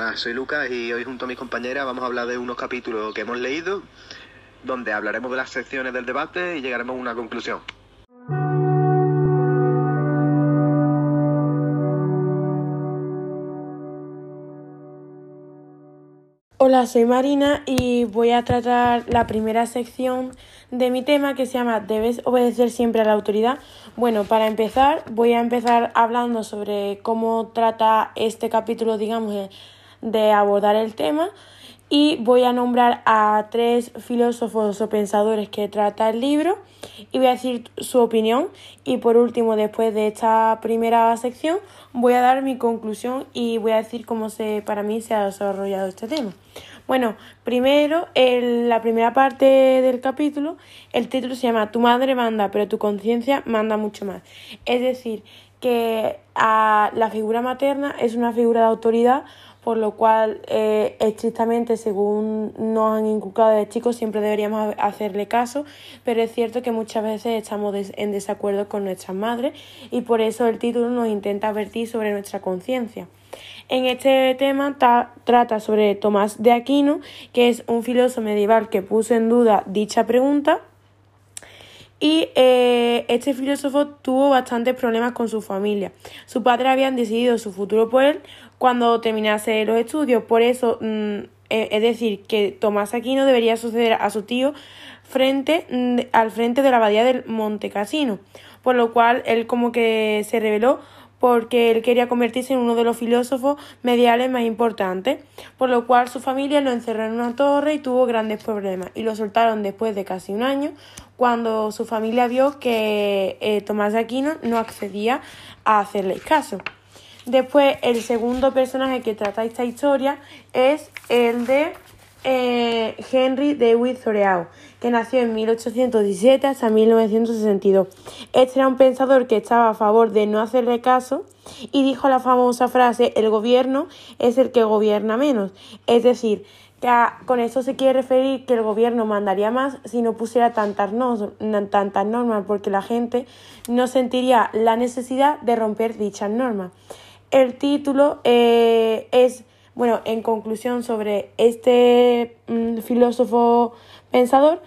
Hola, soy Lucas y hoy junto a mis compañeras vamos a hablar de unos capítulos que hemos leído, donde hablaremos de las secciones del debate y llegaremos a una conclusión. Hola, soy Marina y voy a tratar la primera sección de mi tema que se llama ¿Debes obedecer siempre a la autoridad? Bueno, para empezar, voy a empezar hablando sobre cómo trata este capítulo, digamos, de abordar el tema y voy a nombrar a tres filósofos o pensadores que trata el libro y voy a decir su opinión y por último después de esta primera sección voy a dar mi conclusión y voy a decir cómo se para mí se ha desarrollado este tema. Bueno, primero, en la primera parte del capítulo, el título se llama Tu madre manda, pero tu conciencia manda mucho más. Es decir, que a la figura materna es una figura de autoridad por lo cual eh, estrictamente según nos han inculcado de chicos siempre deberíamos hacerle caso, pero es cierto que muchas veces estamos en desacuerdo con nuestras madres y por eso el título nos intenta advertir sobre nuestra conciencia. En este tema trata sobre Tomás de Aquino, que es un filósofo medieval que puso en duda dicha pregunta y eh, este filósofo tuvo bastantes problemas con su familia. Su padre habían decidido su futuro por él cuando terminase los estudios. Por eso, mm, e, es decir, que Tomás Aquino debería suceder a su tío frente, mm, al frente de la abadía del Monte Casino. Por lo cual, él como que se rebeló porque él quería convertirse en uno de los filósofos mediales más importantes, por lo cual su familia lo encerró en una torre y tuvo grandes problemas y lo soltaron después de casi un año cuando su familia vio que eh, Tomás de Aquino no accedía a hacerle caso. Después, el segundo personaje que trata esta historia es el de eh, Henry David Thoreau, que nació en 1817 hasta 1962. Este era un pensador que estaba a favor de no hacerle caso y dijo la famosa frase el gobierno es el que gobierna menos. Es decir, que con eso se quiere referir que el gobierno mandaría más si no pusiera tantas, tantas normas, porque la gente no sentiría la necesidad de romper dichas normas. El título eh, es, bueno, en conclusión sobre este mm, filósofo pensador,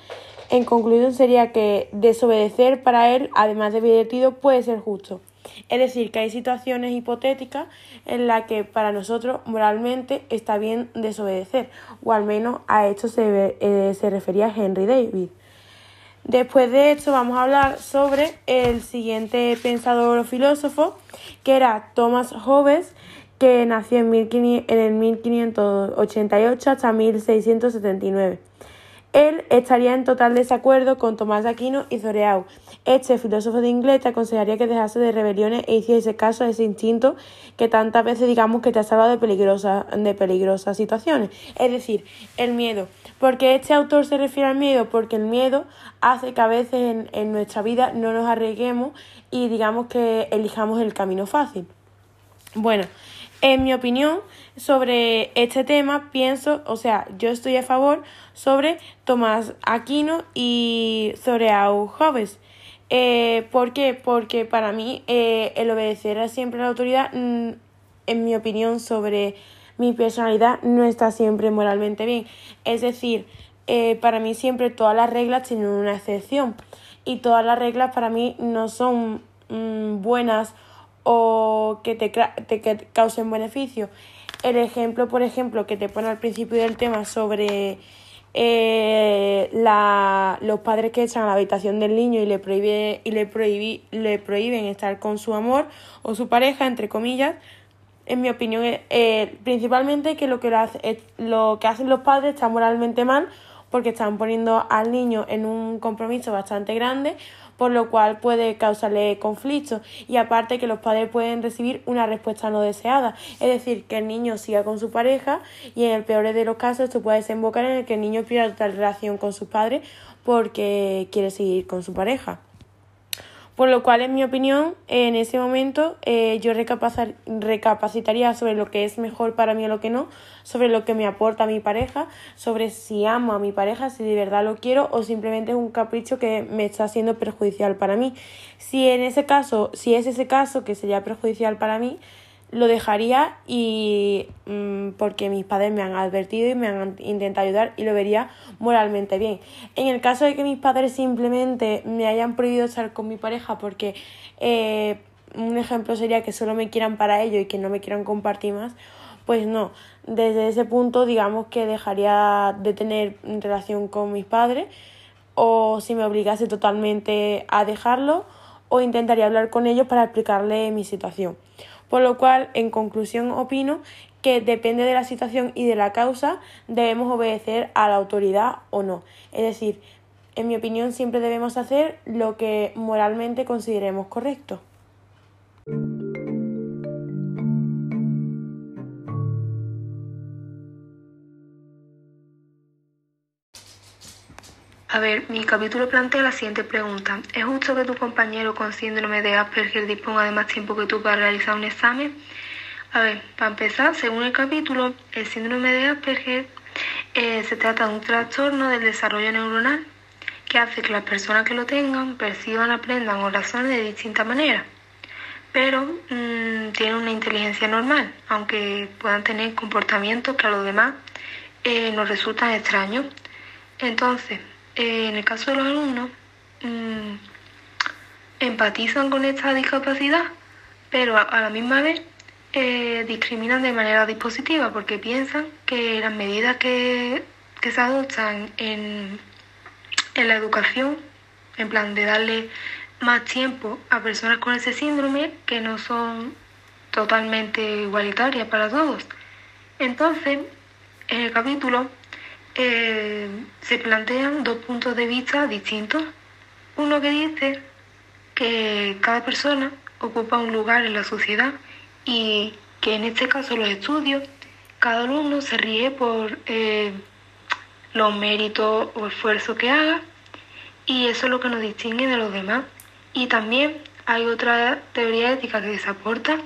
en conclusión sería que desobedecer para él, además de divertido, puede ser justo. Es decir, que hay situaciones hipotéticas en las que para nosotros moralmente está bien desobedecer, o al menos a esto se, eh, se refería Henry David. Después de esto vamos a hablar sobre el siguiente pensador o filósofo, que era Thomas Hobbes, que nació en, en el 1588 hasta 1679. Él estaría en total desacuerdo con Tomás Aquino y Zoreau. Este filósofo de inglés te aconsejaría que dejase de rebeliones e hiciese caso a ese instinto que tantas veces digamos que te ha salvado de peligrosas de peligrosas situaciones. Es decir, el miedo. Porque este autor se refiere al miedo? Porque el miedo hace que a veces en, en nuestra vida no nos arriesguemos y digamos que elijamos el camino fácil. Bueno, en mi opinión sobre este tema, pienso, o sea, yo estoy a favor sobre Tomás Aquino y Zoreau Hobbes. Eh, ¿Por qué? Porque para mí eh, el obedecer a siempre a la autoridad, mm, en mi opinión sobre mi personalidad, no está siempre moralmente bien. Es decir, eh, para mí siempre todas las reglas tienen una excepción y todas las reglas para mí no son mm, buenas o que te, te causen beneficio. El ejemplo, por ejemplo, que te pone al principio del tema sobre eh, la, los padres que echan a la habitación del niño y le, prohíbe, y le, le prohíben estar con su amor o su pareja, entre comillas, en mi opinión, eh, principalmente que lo que, lo que hacen los padres está moralmente mal porque están poniendo al niño en un compromiso bastante grande por lo cual puede causarle conflictos y aparte que los padres pueden recibir una respuesta no deseada, es decir, que el niño siga con su pareja y en el peor de los casos esto puede desembocar en el que el niño pierda tal relación con sus padres porque quiere seguir con su pareja. Por lo cual, en mi opinión, en ese momento eh, yo recapacitaría sobre lo que es mejor para mí o lo que no, sobre lo que me aporta mi pareja, sobre si amo a mi pareja, si de verdad lo quiero o simplemente es un capricho que me está siendo perjudicial para mí. Si en ese caso, si es ese caso que sería perjudicial para mí, lo dejaría y mm, porque mis padres me han advertido y me han intentado ayudar y lo vería moralmente bien. En el caso de que mis padres simplemente me hayan prohibido estar con mi pareja porque eh, un ejemplo sería que solo me quieran para ello y que no me quieran compartir más, pues no. Desde ese punto digamos que dejaría de tener relación con mis padres o si me obligase totalmente a dejarlo o intentaría hablar con ellos para explicarle mi situación. Por lo cual, en conclusión, opino que depende de la situación y de la causa, debemos obedecer a la autoridad o no. Es decir, en mi opinión, siempre debemos hacer lo que moralmente consideremos correcto. A ver, mi capítulo plantea la siguiente pregunta. ¿Es justo que tu compañero con síndrome de Asperger disponga de más tiempo que tú para realizar un examen? A ver, para empezar, según el capítulo, el síndrome de Asperger eh, se trata de un trastorno del desarrollo neuronal que hace que las personas que lo tengan perciban, aprendan o razonen de distintas maneras. Pero mmm, tienen una inteligencia normal, aunque puedan tener comportamientos que a los demás eh, nos resultan extraños. Entonces, eh, en el caso de los alumnos, mm, empatizan con esta discapacidad, pero a, la misma vez eh, discriminan de manera dispositiva porque piensan que las medidas que, se adoptan en, en la educación, en plan de darle más tiempo a personas con ese síndrome que no son totalmente igualitarias para todos. Entonces, en el capítulo eh, se plantean dos puntos de vista distintos. Uno que dice que cada persona ocupa un lugar en la sociedad y que en este caso los estudios, cada alumno se ríe por eh, los méritos o esfuerzos que haga y eso es lo que nos distingue de los demás. Y también hay otra teoría ética que se aporta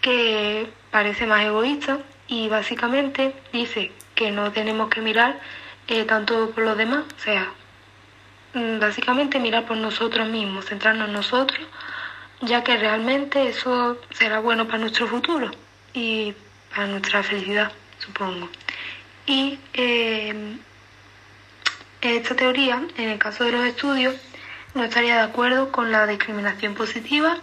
que parece más egoísta y básicamente dice que no tenemos que mirar eh, tanto por los demás, o sea, mm, básicamente mirar por nosotros mismos, centrarnos en nosotros, ya que realmente eso será bueno para nuestro futuro y para nuestra felicidad, supongo. Y eh, esta teoría, en el caso de los estudios, no estaría de acuerdo con la discriminación positiva,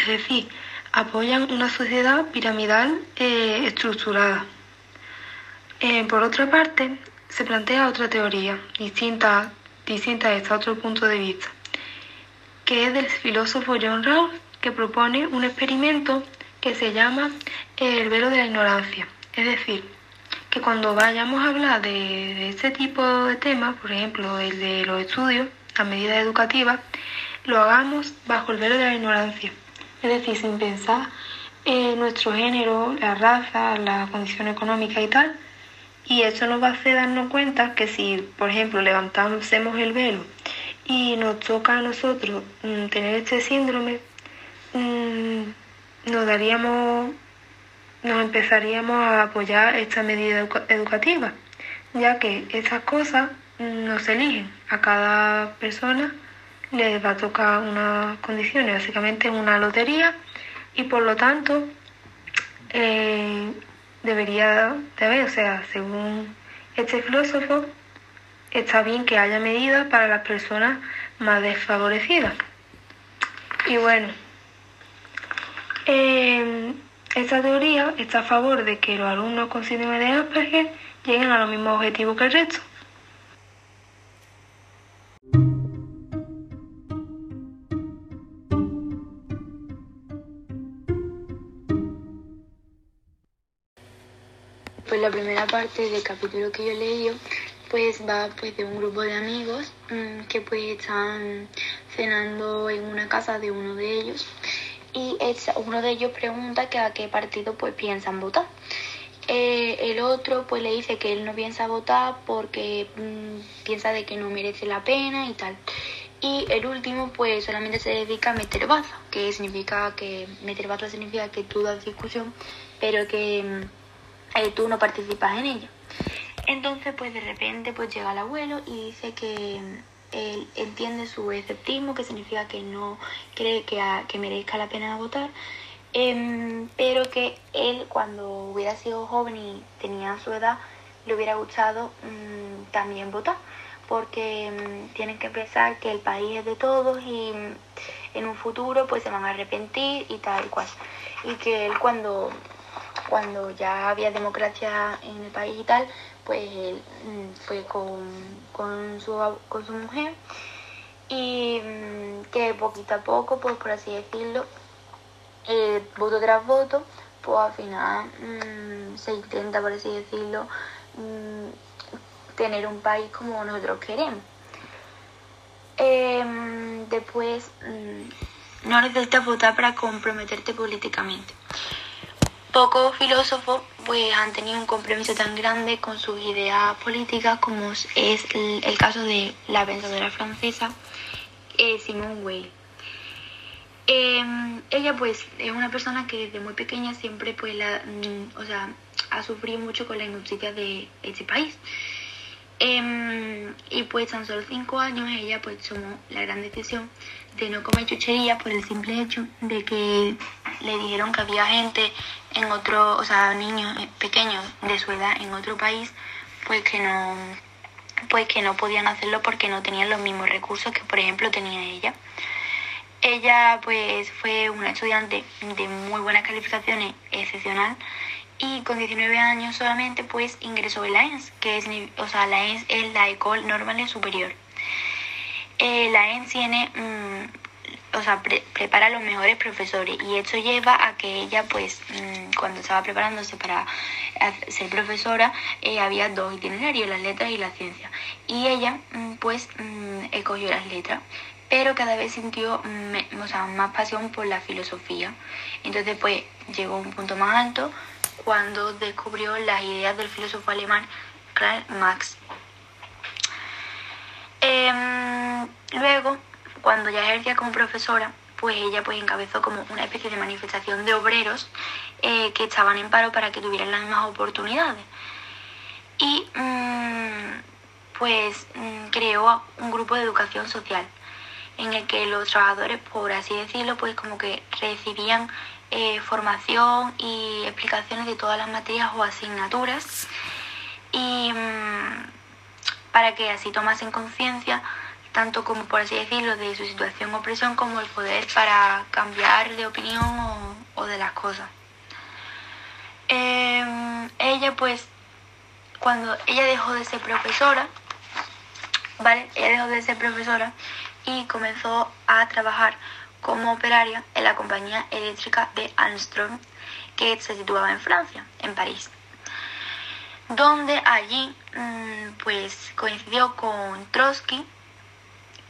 es decir, apoyan una sociedad piramidal eh, estructurada. Eh, por otra parte, se plantea otra teoría, distinta, distinta a este otro punto de vista, que es del filósofo John Rawls, que propone un experimento que se llama el velo de la ignorancia. Es decir, que cuando vayamos a hablar de, este tipo de temas, por ejemplo, el de los estudios, las medidas educativas, lo hagamos bajo el velo de la ignorancia. Es decir, sin pensar en nuestro género, la raza, la condición económica y tal, y eso nos va a hacer darnos cuenta que si, por ejemplo, levantamos el velo y nos toca a nosotros mm, tener este síndrome, mm, nos daríamos, nos empezaríamos a apoyar esta medida educativa, ya que estas cosas mm, no se eligen. A cada persona le va a tocar unas condiciones, básicamente una lotería, y por lo tanto eh, debería de o sea, según este filósofo, está bien que haya medidas para las personas más desfavorecidas. Y bueno, em, esta teoría está a favor de que los alumnos con síndrome de Asperger lleguen a los mismos objetivos que el resto. La primera parte del capítulo que yo leído pues va pues de un grupo de amigos mm, que pues están cenando en una casa de uno de ellos y uno de ellos pregunta a qué partido pues piensan votar. Eh, el otro pues le dice que él no piensa votar porque mm, piensa de que no merece la pena y tal. Y el último pues solamente se dedica a meter baza, que significa que meter baza significa que tú das discusión, pero que mm, eh, tú no participas en ella. Entonces, pues de repente, pues llega el abuelo y dice que mm, él entiende su escepticismo, que significa que no cree que, que merezca la pena votar, Em, pero que él cuando hubiera sido joven y tenía su edad, le hubiera gustado mm, también votar, porque mm, tienen que pensar que el país es de todos y en un futuro pues se van a arrepentir y tal y cual. Y que él cuando, cuando ya había democracia en el país y tal, pues él fue con, con, su, con su mujer y que poquito a poco, pues por así decirlo, eh, voto tras voto, pues al final mm, se intenta, por así decirlo, mm, tener un país como nosotros queremos. Em, después, mm, no necesitas votar para comprometerte políticamente. Pocos filósofos pues, han tenido un compromiso tan grande con sus ideas políticas como es el, caso de la pensadora francesa eh, Simone Weil. Em, ella pues es una persona que desde muy pequeña siempre pues mm, o sea, ha sufrido mucho con la injusticia de este país. Em, y pues tan solo cinco años ella pues tomó la gran decisión de no comer chuchería por el simple hecho de que le dijeron que había gente en otro, o sea, niños eh, pequeños de su edad en otro país, pues que no, pues que no podían hacerlo porque no tenían los mismos recursos que por ejemplo tenía ella. Ella pues fue una estudiante de muy buenas calificaciones, excepcional, y con 19 años solamente pues ingresó en la ENS, que es, o sea, la ENS es la École Normale Superior. Eh, la ENS tiene, mm, o sea, prepara los mejores profesores y esto lleva a que ella pues mm, cuando estaba preparándose para ser profesora eh, había dos itinerarios, las letras y la ciencia. Y ella mm, pues escogió las letras pero cada vez sintió más pasión por la filosofía. Entonces, pues llegó a un punto más alto cuando descubrió las ideas del filósofo alemán Karl Marx. Em, luego, cuando ya ejercía como profesora, pues ella pues encabezó como una especie de manifestación de obreros eh, que estaban en paro para que tuvieran las mismas oportunidades. Y mm, pues mm, creó un grupo de educación social en el que los trabajadores, por así decirlo, pues como que recibían eh, formación y explicaciones de todas las materias o asignaturas y mm, para que así tomasen conciencia tanto como por así decirlo de su situación o presión como el poder para cambiar de opinión o, de las cosas. Em, ella pues cuando ella dejó de ser profesora, ¿vale? Ella dejó de ser profesora y comenzó a trabajar como operaria en la compañía eléctrica de Armstrong, que se situaba en Francia, en París. Donde allí mm, pues coincidió con Trotsky,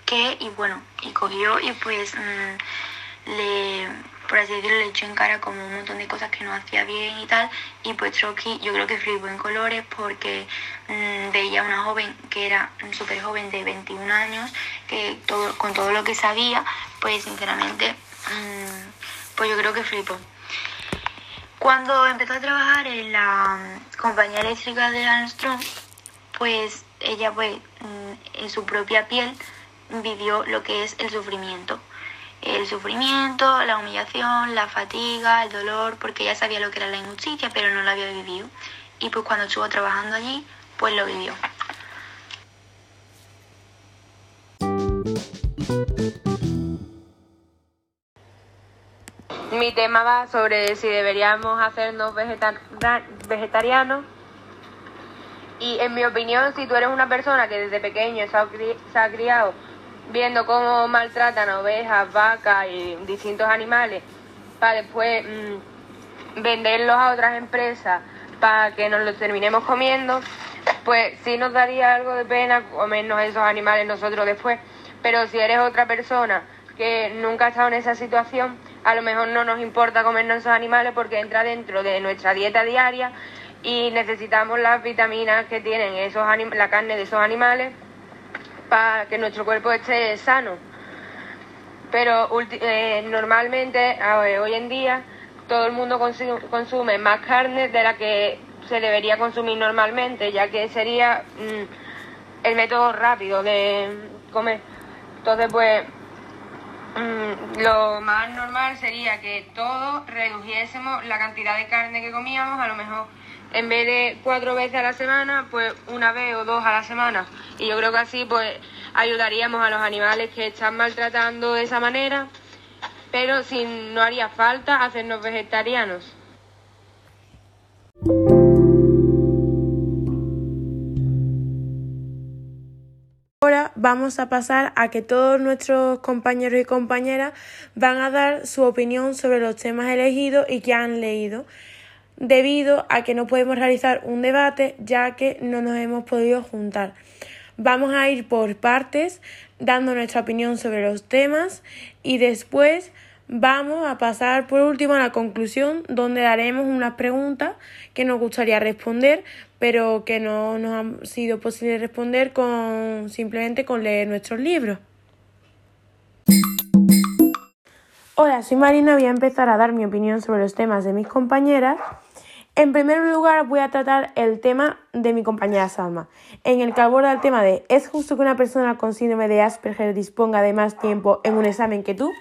que y bueno, y cogió y pues mm, le por así decirlo, le echó en cara como un montón de cosas que no hacía bien y tal. Y pues Trotsky yo creo que flipó en colores porque mm, veía una joven que era súper joven de 21 años, que todo, con todo lo que sabía, pues sinceramente, pues yo creo que flipó. Cuando empezó a trabajar en la mm, compañía eléctrica de Armstrong, pues ella pues en su propia piel vivió lo que es el sufrimiento el sufrimiento, la humillación, la fatiga, el dolor, porque ya sabía lo que era la injusticia, pero no lo había vivido. Y pues cuando estuvo trabajando allí, pues lo vivió. Mi tema va sobre si deberíamos hacernos vegetarianos. Y en mi opinión, si tú eres una persona que desde pequeño se ha criado viendo cómo maltratan a ovejas, vacas y distintos animales para después mm, venderlos a otras empresas para que nos los terminemos comiendo, pues sí nos daría algo de pena comernos esos animales nosotros después. Pero si eres otra persona que nunca ha estado en esa situación, a lo mejor no nos importa comernos esos animales porque entra dentro de nuestra dieta diaria y necesitamos las vitaminas que tienen esos la carne de esos animales para que nuestro cuerpo esté sano. Pero eh, normalmente, hoy en día, todo el mundo consume, más carne de la que se debería consumir normalmente, ya que sería mm, el método rápido de comer. Entonces, pues, Mm, lo más normal sería que todos redujésemos la cantidad de carne que comíamos, a lo mejor en vez de cuatro veces a la semana, pues una vez o dos a la semana. Y yo creo que así pues ayudaríamos a los animales que están maltratando de esa manera, pero si no haría falta hacernos vegetarianos. Vamos a pasar a que todos nuestros compañeros y compañeras van a dar su opinión sobre los temas elegidos y que han leído, debido a que no podemos realizar un debate ya que no nos hemos podido juntar. Vamos a ir por partes dando nuestra opinión sobre los temas y después Vamos a pasar por último a la conclusión, donde daremos unas preguntas que nos gustaría responder, pero que no nos han sido posible responder con simplemente con leer nuestros libros. Hola, soy Marina, voy a empezar a dar mi opinión sobre los temas de mis compañeras. En primer lugar, voy a tratar el tema de mi compañera Salma, en el que aborda el tema de ¿es justo que una persona con síndrome de Asperger disponga de más tiempo en un examen que tú?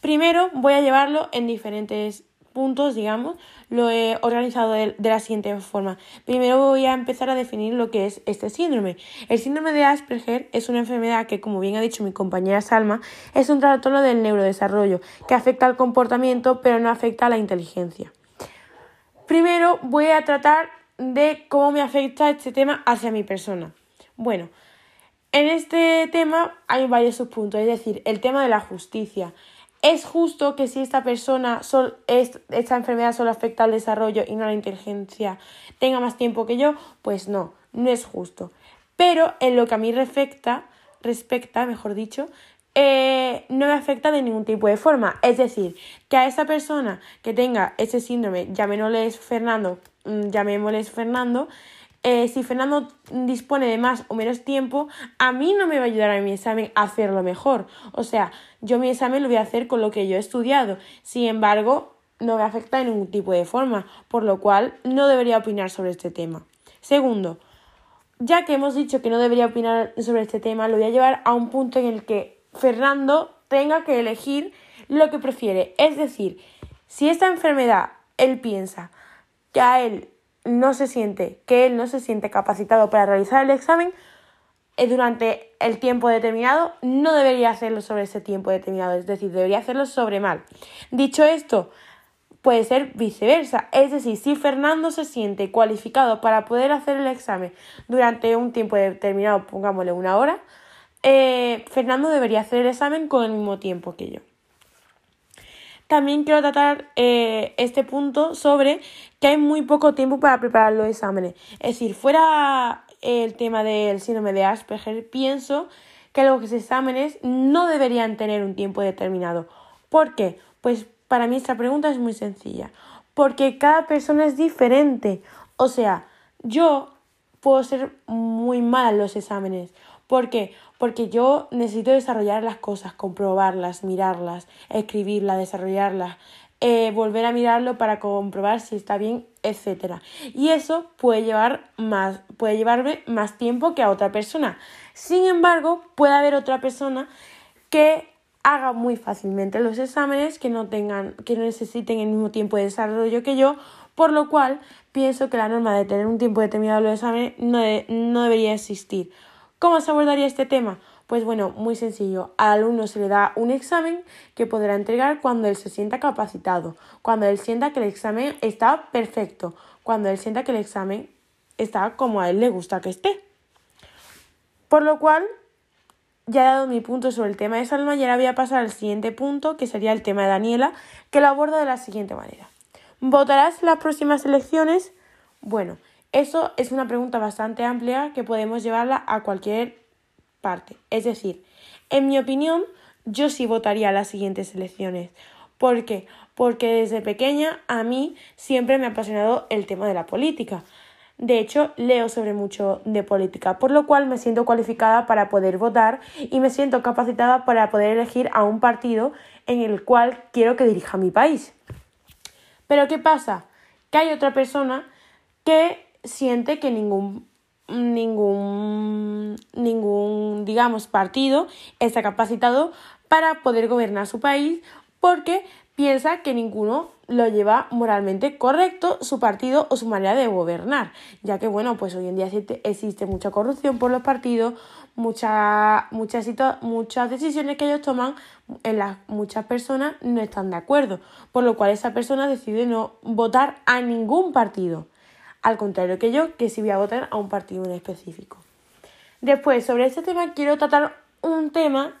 Primero voy a llevarlo en diferentes puntos, digamos, lo he organizado de, la siguiente forma. Primero voy a empezar a definir lo que es este síndrome. El síndrome de Asperger es una enfermedad que, como bien ha dicho mi compañera Salma, es un trastorno del neurodesarrollo que afecta al comportamiento pero no afecta a la inteligencia. Primero voy a tratar de cómo me afecta este tema hacia mi persona. Bueno, en este tema hay varios subpuntos, es decir, el tema de la justicia. ¿Es justo que si esta persona, esta enfermedad solo afecta al desarrollo y no a la inteligencia, tenga más tiempo que yo? Pues no, no es justo. Pero en lo que a mí respecta, respecta, mejor dicho, eh, no me afecta de ningún tipo de forma. Es decir, que a esa persona que tenga ese síndrome, llamémosle Fernando, mm, llamémosle Fernando, eh, si Fernando dispone de más o menos tiempo, a mí no me va a ayudar a mi examen a hacerlo mejor. O sea, yo mi examen lo voy a hacer con lo que yo he estudiado. Sin embargo, no me afecta de ningún tipo de forma, por lo cual no debería opinar sobre este tema. Segundo, ya que hemos dicho que no debería opinar sobre este tema, lo voy a llevar a un punto en el que Fernando tenga que elegir lo que prefiere. Es decir, si esta enfermedad él piensa que a él no se siente, que él no se siente capacitado para realizar el examen eh, durante el tiempo determinado, no debería hacerlo sobre ese tiempo determinado, es decir, debería hacerlo sobre mal. Dicho esto, puede ser viceversa, es decir, si Fernando se siente cualificado para poder hacer el examen durante un tiempo determinado, pongámosle una hora, eh, Fernando debería hacer el examen con el mismo tiempo que yo. También quiero tratar eh, este punto sobre hay muy poco tiempo para preparar los exámenes. Es decir, fuera el tema del síndrome de Asperger, pienso que los exámenes no deberían tener un tiempo determinado. ¿Por qué? Pues para mí esta pregunta es muy sencilla. Porque cada persona es diferente. O sea, yo puedo ser muy mal en los exámenes. ¿Por qué? Porque yo necesito desarrollar las cosas, comprobarlas, mirarlas, escribirlas, desarrollarlas, eh, volver a mirarlo para comprobar si está bien, etc. Y eso puede llevar más, puede llevarme más tiempo que a otra persona. Sin embargo, puede haber otra persona que haga muy fácilmente los exámenes, que no tengan, que no necesiten el mismo tiempo de desarrollo que yo, por lo cual pienso que la norma de tener un tiempo determinado de los exámenes no, no debería existir. ¿Cómo se abordaría este tema? Pues bueno, muy sencillo. Al alumno se le da un examen que podrá entregar cuando él se sienta capacitado, cuando él sienta que el examen está perfecto, cuando él sienta que el examen está como a él le gusta que esté. Por lo cual, ya he dado mi punto sobre el tema de Salma y ahora voy a pasar al siguiente punto, que sería el tema de Daniela, que lo aborda de la siguiente manera. ¿Votarás las próximas elecciones? Bueno, eso es una pregunta bastante amplia que podemos llevarla a cualquier Es decir, en mi opinión, yo sí votaría a las siguientes elecciones. ¿Por qué? Porque desde pequeña a mí siempre me ha apasionado el tema de la política. De hecho, leo sobre mucho de política, por lo cual me siento cualificada para poder votar y me siento capacitada para poder elegir a un partido en el cual quiero que dirija mi país. Pero ¿qué pasa? Que hay otra persona que siente que ningún ningún ningún digamos partido está capacitado para poder gobernar su país porque piensa que ninguno lo lleva moralmente correcto su partido o su manera de gobernar, ya que bueno, pues hoy en día existe mucha corrupción por los partidos, muchas muchas muchas decisiones que ellos toman en las muchas personas no están de acuerdo, por lo cual esa persona decide no votar a ningún partido, al contrario que yo, que sí voy a votar a un partido en específico. Después, sobre este tema quiero tratar un tema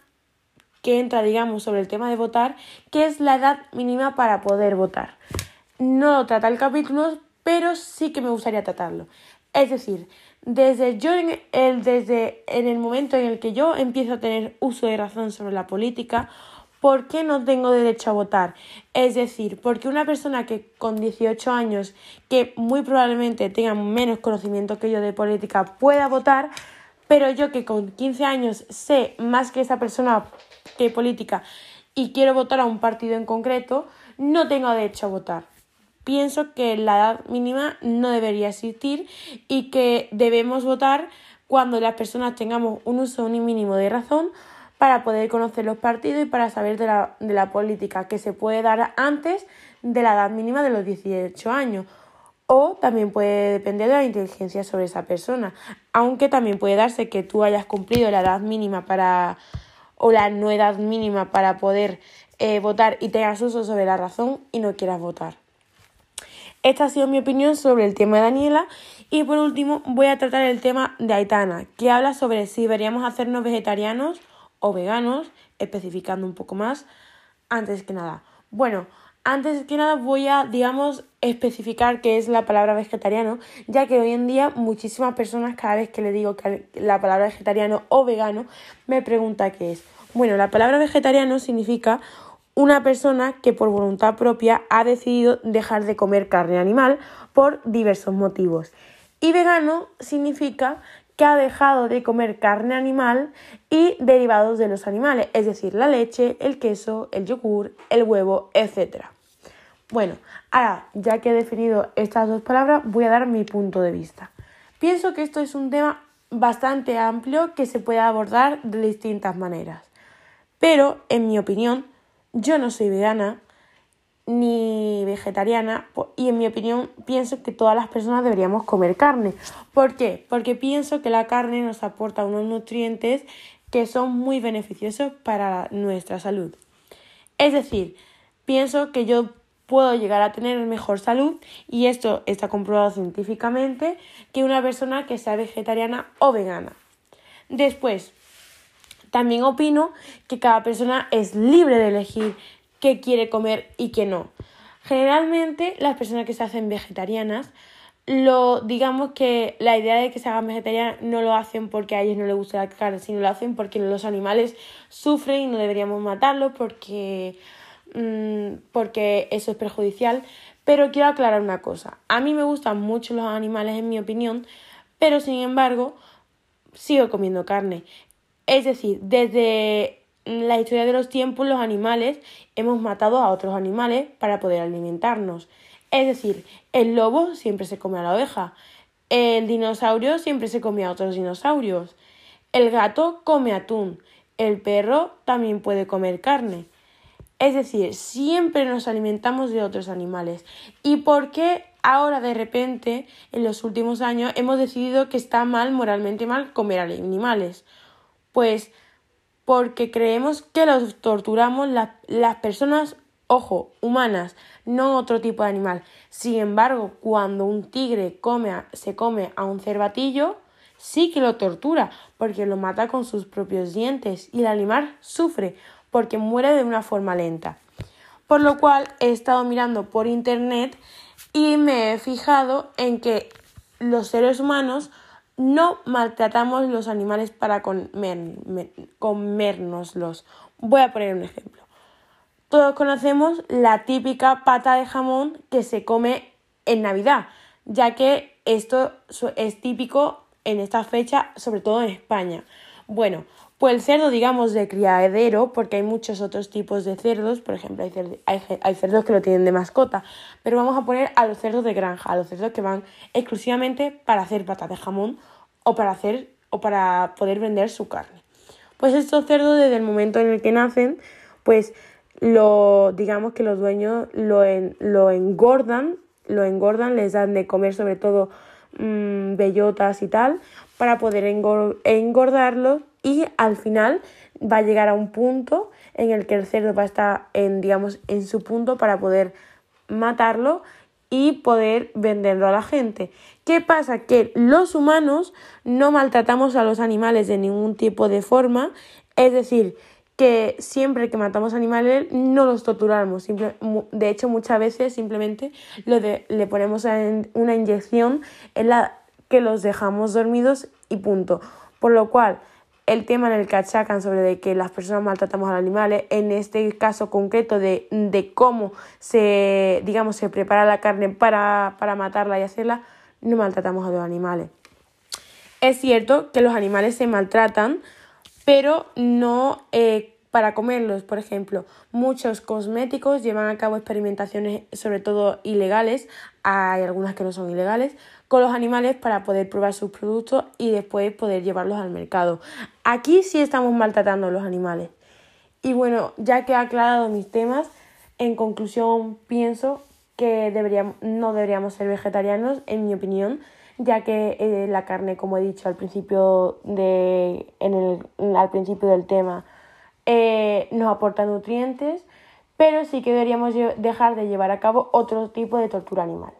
que entra, digamos, sobre el tema de votar, que es la edad mínima para poder votar. No trata el capítulo, pero sí que me gustaría tratarlo. Es decir, desde, yo el, desde en el momento en el que yo empiezo a tener uso de razón sobre la política, ¿por qué no tengo derecho a votar? Es decir, porque una persona que con 18 años, que muy probablemente tenga menos conocimiento que yo de política, pueda votar, pero yo que con 15 años sé más que esa persona que política y quiero votar a un partido en concreto, no tengo derecho a votar. Pienso que la edad mínima no debería existir y que debemos votar cuando las personas tengamos un uso mínimo de razón para poder conocer los partidos y para saber de la, de la política que se puede dar antes de la edad mínima de los 18 años. O también puede depender de la inteligencia sobre esa persona, aunque también puede darse que tú hayas cumplido la edad mínima para o la no edad mínima para poder eh, votar y tengas uso sobre la razón y no quieras votar. Esta ha sido mi opinión sobre el tema de Daniela y por último voy a tratar el tema de Aitana, que habla sobre si deberíamos hacernos vegetarianos o veganos, especificando un poco más antes que nada. Bueno, antes que nada voy a, digamos, especificar qué es la palabra vegetariano, ya que hoy en día muchísimas personas cada vez que le digo que la palabra vegetariano o vegano me pregunta qué es. Bueno, la palabra vegetariano significa una persona que por voluntad propia ha decidido dejar de comer carne animal por diversos motivos. Y vegano significa que ha dejado de comer carne animal y derivados de los animales, es decir, la leche, el queso, el yogur, el huevo, etc. Bueno, ahora ya que he definido estas dos palabras, voy a dar mi punto de vista. Pienso que esto es un tema bastante amplio que se puede abordar de distintas maneras. Pero, en mi opinión, yo no soy vegana ni vegetariana y en mi opinión pienso que todas las personas deberíamos comer carne. ¿Por qué? Porque pienso que la carne nos aporta unos nutrientes que son muy beneficiosos para nuestra salud. Es decir, pienso que yo puedo llegar a tener mejor salud y esto está comprobado científicamente que una persona que sea vegetariana o vegana. Después, también opino que cada persona es libre de elegir qué quiere comer y qué no. Generalmente las personas que se hacen vegetarianas lo digamos que la idea de que se hagan vegetarianas no lo hacen porque a ellos no les gusta la carne, sino lo hacen porque los animales sufren y no deberíamos matarlos porque Mm, porque eso es perjudicial, pero quiero aclarar una cosa. A mí me gustan mucho los animales en mi opinión, pero sin embargo sigo comiendo carne. Es decir, desde la historia de los tiempos los animales hemos matado a otros animales para poder alimentarnos. Es decir, el lobo siempre se come a la oveja, el dinosaurio siempre se come a otros dinosaurios, el gato come atún, el perro también puede comer carne. Es decir, siempre nos alimentamos de otros animales. ¿Y por qué ahora de repente, en los últimos años, hemos decidido que está mal, moralmente mal, comer animales? Pues porque creemos que los torturamos las personas, ojo, humanas, no otro tipo de animal. Sin embargo, cuando un tigre come se come a un cervatillo, sí que lo tortura, porque lo mata con sus propios dientes y el animal sufre porque muere de una forma lenta. Por lo cual he estado mirando por internet y me he fijado en que los seres humanos no maltratamos los animales para comer, comérnoslos. Voy a poner un ejemplo. Todos conocemos la típica pata de jamón que se come en Navidad, ya que esto es típico en esta fecha, sobre todo en España. Bueno, pues el cerdo, digamos, de criadero, porque hay muchos otros tipos de cerdos, por ejemplo, hay, cerdos que lo tienen de mascota, pero vamos a poner a los cerdos de granja, a los cerdos que van exclusivamente para hacer patas de jamón o para hacer o para poder vender su carne. Pues estos cerdos desde el momento en el que nacen, pues lo, digamos que los dueños lo, lo engordan, lo engordan, les dan de comer sobre todo mmm, bellotas y tal, para poder engordarlos y al final va a llegar a un punto en el que el cerdo va a estar en, digamos, en su punto para poder matarlo y poder venderlo a la gente. ¿Qué pasa? Que los humanos no maltratamos a los animales de ningún tipo de forma, es decir, que siempre que matamos animales no los torturamos. de hecho, muchas veces simplemente le ponemos una inyección en la que los dejamos dormidos y punto. Por lo cual, el tema en el que achacan sobre de que las personas maltratamos a los animales, en este caso concreto de, de cómo se, digamos, se prepara la carne para, para matarla y hacerla, no maltratamos a los animales. Es cierto que los animales se maltratan, pero no eh, para comerlos. Por ejemplo, muchos cosméticos llevan a cabo experimentaciones, sobre todo ilegales, hay algunas que no son ilegales, con los animales para poder probar sus productos y después poder llevarlos al mercado. Aquí sí estamos maltratando a los animales. Y bueno, ya que he aclarado mis temas, en conclusión pienso que deberíamos, no deberíamos ser vegetarianos, en mi opinión, ya que eh, la carne, como he dicho al principio, de, en el, al principio del tema, eh, nos aporta nutrientes, pero sí que deberíamos dejar de llevar a cabo otro tipo de tortura animal.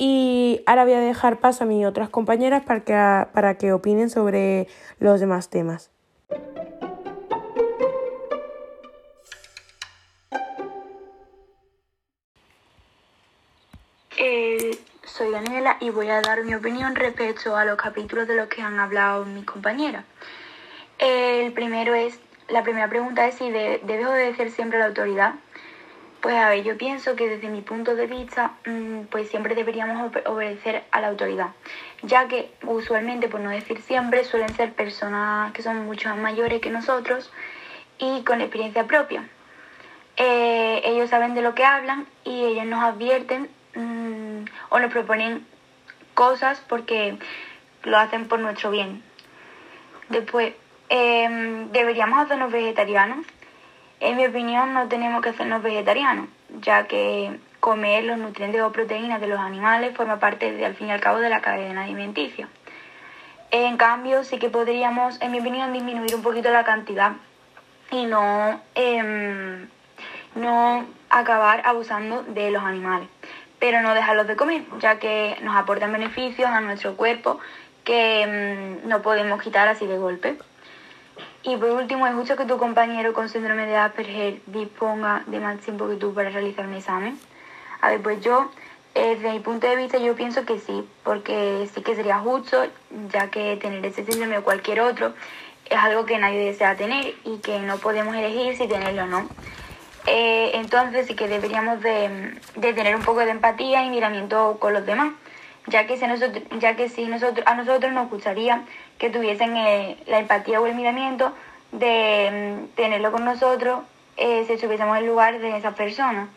Y ahora voy a dejar paso a mis otras compañeras para que, para que opinen sobre los demás temas. Eh, soy Daniela y voy a dar mi opinión respecto a los capítulos de los que han hablado mis compañeras. El primero es, la primera pregunta es si de, debe obedecer siempre a la autoridad. Pues a ver, yo pienso que desde mi punto de vista, mm, pues siempre deberíamos obedecer a la autoridad, ya que usualmente, por no decir siempre, suelen ser personas que son mucho más mayores que nosotros y con experiencia propia. Eh, ellos saben de lo que hablan y ellos nos advierten mm, o nos proponen cosas porque lo hacen por nuestro bien. Después, em, deberíamos hacernos vegetarianos en mi opinión, no tenemos que hacernos vegetarianos, ya que comer los nutrientes o proteínas de los animales forma parte, al fin y al cabo, de la cadena alimenticia. En cambio, sí que podríamos, en mi opinión, disminuir un poquito la cantidad y no, em, no acabar abusando de los animales, pero no dejarlos de comer, ya que nos aportan beneficios a nuestro cuerpo que em, no podemos quitar así de golpe. Y por último, ¿es justo que tu compañero con síndrome de Asperger disponga de más tiempo que tú para realizar un examen? A ver, pues yo, eh, desde mi punto de vista, yo pienso que sí, porque sí que sería justo, ya que tener ese síndrome o cualquier otro es algo que nadie desea tener y que no podemos elegir si tenerlo o no. Eh, entonces sí que deberíamos de, de tener un poco de empatía y miramiento con los demás ya que si, nosotros, ya que si nosotros, a nosotros nos gustaría que tuviesen eh, la empatía o el miramiento de mm, tenerlo con nosotros eh, si estuviésemos en el lugar de esa persona.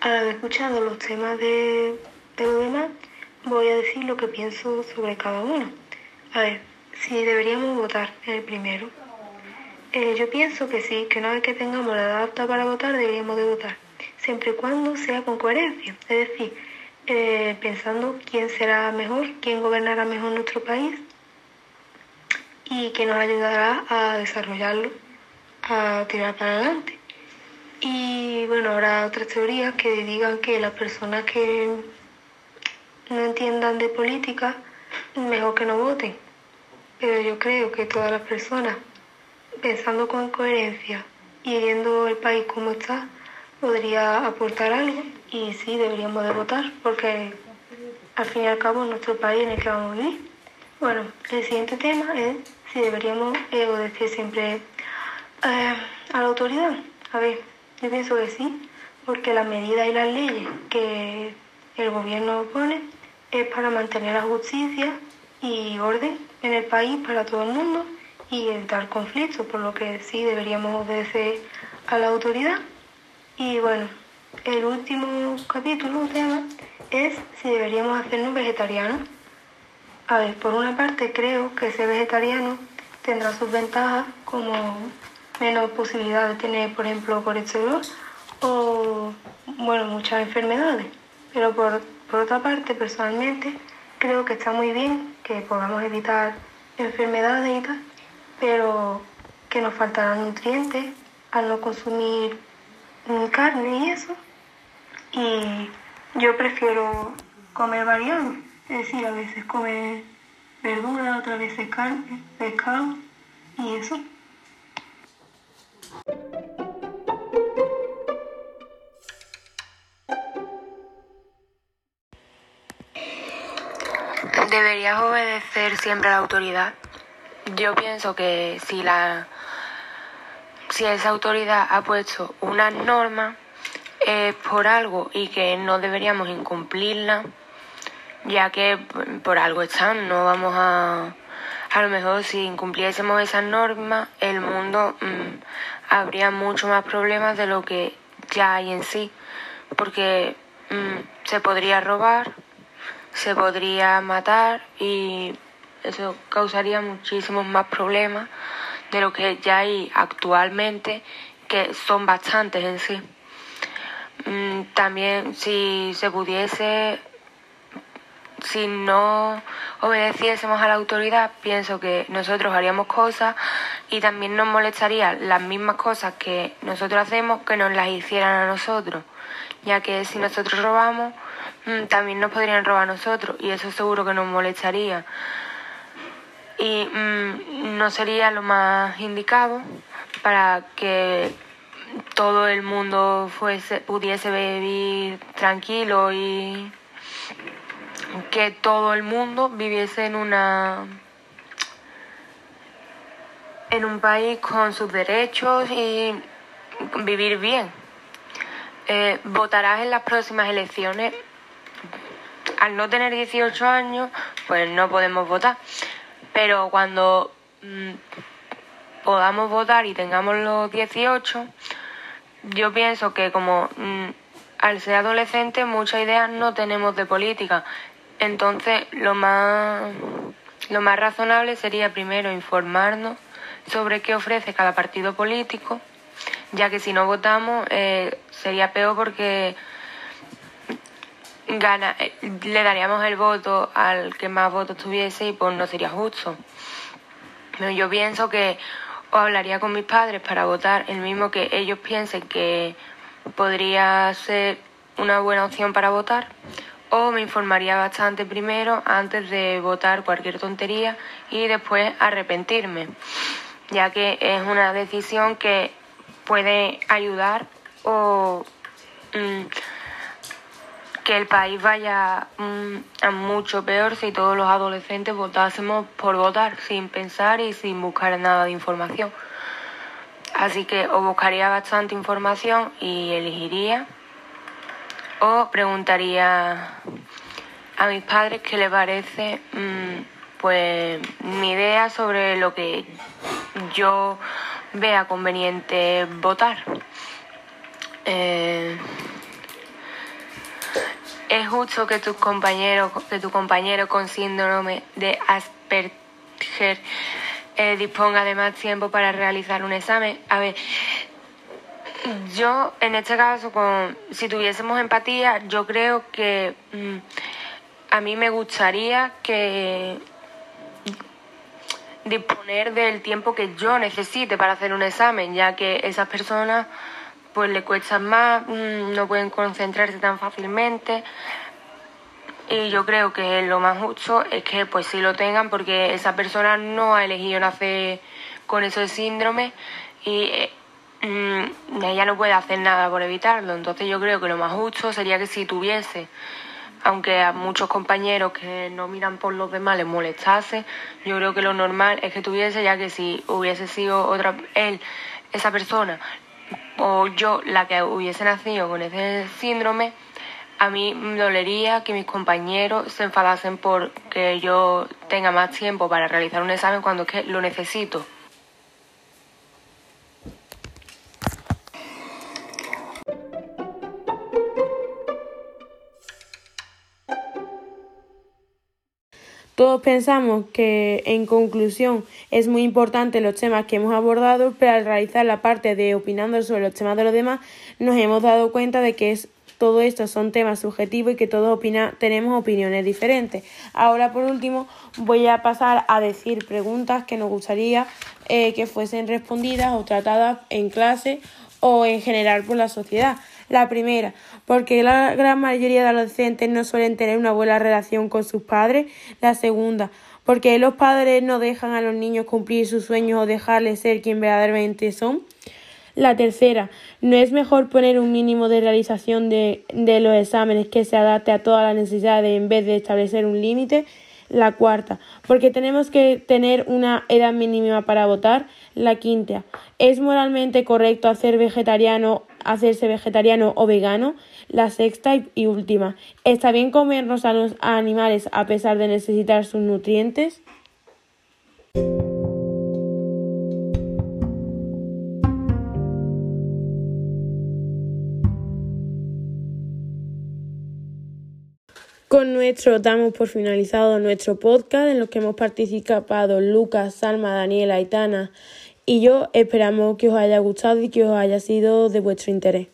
Al haber escuchado los temas de, de demás, voy a decir lo que pienso sobre cada uno. A ver, si deberíamos votar en el primero. Eh, yo pienso que sí, que una vez que tengamos la edad apta para votar, deberíamos de votar, siempre y cuando sea con coherencia, es decir, eh, pensando quién será mejor, quién gobernará mejor nuestro país y que nos ayudará a desarrollarlo, a tirar para adelante. Y bueno, habrá otras teorías que digan que las personas que no entiendan de política, mejor que no voten. Pero yo creo que todas las personas, pensando con coherencia y viendo el país como está, podría aportar algo y sí deberíamos de votar porque al fin y al cabo es nuestro país en el que vamos a vivir. Bueno, el siguiente tema es si deberíamos obedecer siempre eh, a la autoridad. A ver, yo pienso que sí, porque las medidas y las leyes que el gobierno pone es para mantener la justicia y orden en el país para todo el mundo y evitar conflictos, por lo que sí deberíamos obedecer a la autoridad. Y bueno, el último capítulo, tema, es si deberíamos hacernos vegetarianos. A ver, por una parte creo que ser vegetariano tendrá sus ventajas como menos posibilidad de tener, por ejemplo, colesterol o, bueno, muchas enfermedades. Pero por, por otra parte, personalmente, creo que está muy bien que podamos evitar enfermedades y tal, pero que nos faltarán nutrientes al no consumir carne y eso. Y yo prefiero comer variado, es decir, a veces comer verdura, otras veces carne, pescado y eso. ¿Deberías obedecer siempre a la autoridad? Yo pienso que si la si esa autoridad ha puesto una norma es por algo y que no deberíamos incumplirla, ya que por algo están, no vamos a a lo mejor si incumpliésemos esas normas, el mundo mm, habría mucho más problemas de lo que ya hay en sí, porque mm, se podría robar, se podría matar y eso causaría muchísimos más problemas de lo que ya hay actualmente, que son bastantes en sí. Mm, también si se pudiese, si no obedeciésemos a la autoridad, pienso que nosotros haríamos cosas y también nos molestaría las mismas cosas que nosotros hacemos que nos las hicieran a nosotros, ya que si nosotros robamos, mm, también nos podrían robar a nosotros y eso seguro que nos molestaría. Y mm, no sería lo más indicado para que todo el mundo pudiese vivir tranquilo y que todo el mundo viviese en una en un país con sus derechos y vivir bien. Eh, votarás en las próximas elecciones. Al no tener 18 años, pues no podemos votar. Pero cuando mm, podamos votar y tengamos los 18, yo pienso que como mm, al ser adolescente muchas ideas no tenemos de política. Entonces, lo más, lo más razonable sería primero informarnos sobre qué ofrece cada partido político, ya que si no votamos eh, sería peor porque gana, eh, le daríamos el voto al que más votos tuviese y pues no sería justo. Yo pienso que o hablaría con mis padres para votar el mismo que ellos piensen que podría ser una buena opción para votar o me informaría bastante primero antes de votar cualquier tontería y después arrepentirme, ya que es una decisión que puede ayudar o mm, que el país vaya mm, a mucho peor si todos los adolescentes votásemos por votar sin pensar y sin buscar nada de información. Así que o buscaría bastante información y elegiría o preguntaría a mis padres qué les parece mm, pues mi idea sobre lo que yo vea conveniente votar. Eh, es justo que tus compañeros, que tu compañero con síndrome de Asperger eh, disponga de más tiempo para realizar un examen. A ver, yo, en este caso, con, si tuviésemos empatía, yo creo que mm, a mí me gustaría que disponer del tiempo que yo necesite para hacer un examen, ya que esas personas pues le cuestan más, mm, no pueden concentrarse tan fácilmente. Y yo creo que lo más justo es que pues sí lo tengan porque esa persona no ha elegido nacer con ese síndrome y eh, Mm, ella no puede hacer nada por evitarlo. Entonces yo creo que lo más justo sería que si tuviese, aunque a muchos compañeros que no miran por los demás les molestase, yo creo que lo normal es que tuviese, ya que si hubiese sido otra él, esa persona, o yo la que hubiese nacido con ese síndrome, a mí me dolería que mis compañeros se enfadasen porque yo tenga más tiempo para realizar un examen cuando es que lo necesito. Todos pensamos que, en conclusión, es muy importante los temas que hemos abordado, pero al realizar la parte de opinando sobre los temas de los demás, nos hemos dado cuenta de que es todo esto son temas subjetivos y que todos tenemos opiniones diferentes. Ahora, por último, voy a pasar a decir preguntas que nos gustaría eh, que fuesen respondidas o tratadas en clase o en general por la sociedad. La primera, porque la gran mayoría de adolescentes no suelen tener una buena relación con sus padres. La segunda, porque los padres no dejan a los niños cumplir sus sueños o dejarles ser quien verdaderamente son. La tercera, no es mejor poner un mínimo de realización de, de los exámenes que se adapte a todas las necesidades en vez de establecer un límite. La cuarta, porque tenemos que tener una edad mínima para votar. La quinta, ¿es moralmente correcto hacer vegetariano, hacerse vegetariano o vegano? La sexta y última, ¿está bien comernos a los animales a pesar de necesitar sus nutrientes? Con nuestro damos por finalizado nuestro podcast en los que hemos participado Lucas, Salma, Daniela, Aitana y yo. Esperamos que os haya gustado y que os haya sido de vuestro interés.